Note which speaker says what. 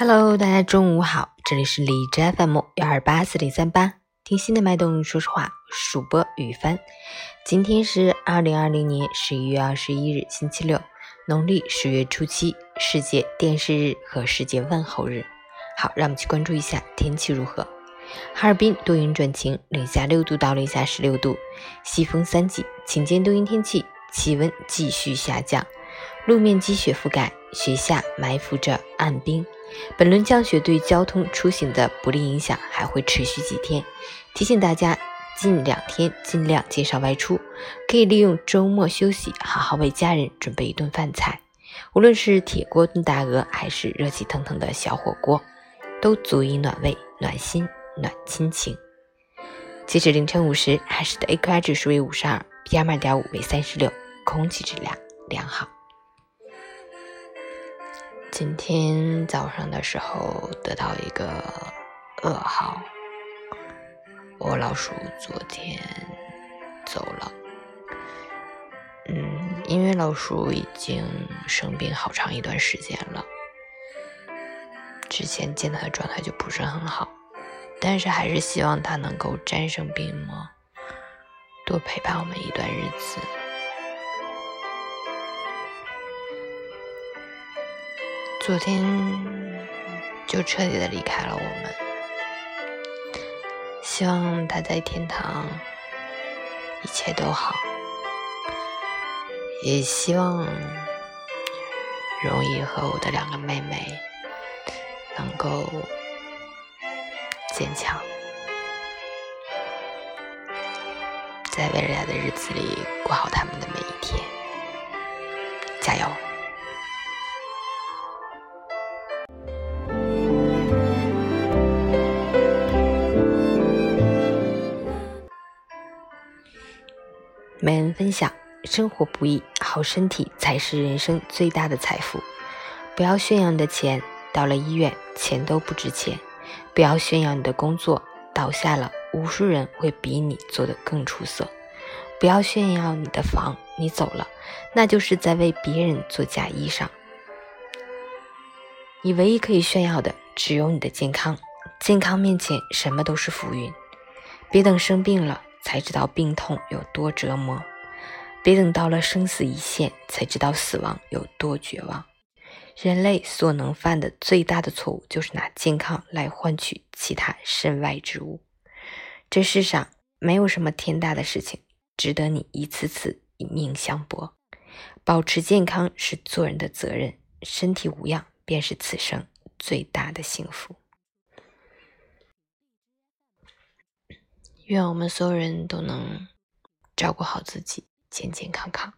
Speaker 1: Hello，大家中午好，这里是李枝 FM 幺二八四零三八，听心的脉动，说实话，主播雨帆。今天是二零二零年十一月二十一日，星期六，农历十月初七，世界电视日和世界问候日。好，让我们去关注一下天气如何。哈尔滨多云转晴，零下六度到零下十六度，西风三级，晴间多云天气，气温继续下降，路面积雪覆盖，雪下埋伏着暗冰。本轮降雪对交通出行的不利影响还会持续几天，提醒大家近两天尽量减少外出，可以利用周末休息，好好为家人准备一顿饭菜。无论是铁锅炖大鹅，还是热气腾腾的小火锅，都足以暖胃、暖心、暖亲情。截止凌晨五时，海市的 AQI 指数为五十二，PM 二点五为三十六，空气质量良好。今天早上的时候得到一个噩耗，我老鼠昨天走了。嗯，因为老鼠已经生病好长一段时间了，之前见它的状态就不是很好，但是还是希望它能够战胜病魔，多陪伴我们一段日子。昨天就彻底的离开了我们，希望他在天堂一切都好，也希望容易和我的两个妹妹能够坚强，在未来的日子里过好他们的每一天，加油！每人分享：生活不易，好身体才是人生最大的财富。不要炫耀你的钱，到了医院，钱都不值钱；不要炫耀你的工作，倒下了，无数人会比你做得更出色；不要炫耀你的房，你走了，那就是在为别人做嫁衣裳。你唯一可以炫耀的，只有你的健康。健康面前，什么都是浮云。别等生病了。才知道病痛有多折磨，别等到了生死一线才知道死亡有多绝望。人类所能犯的最大的错误，就是拿健康来换取其他身外之物。这世上没有什么天大的事情值得你一次次以命相搏。保持健康是做人的责任，身体无恙便是此生最大的幸福。愿我们所有人都能照顾好自己，健健康康。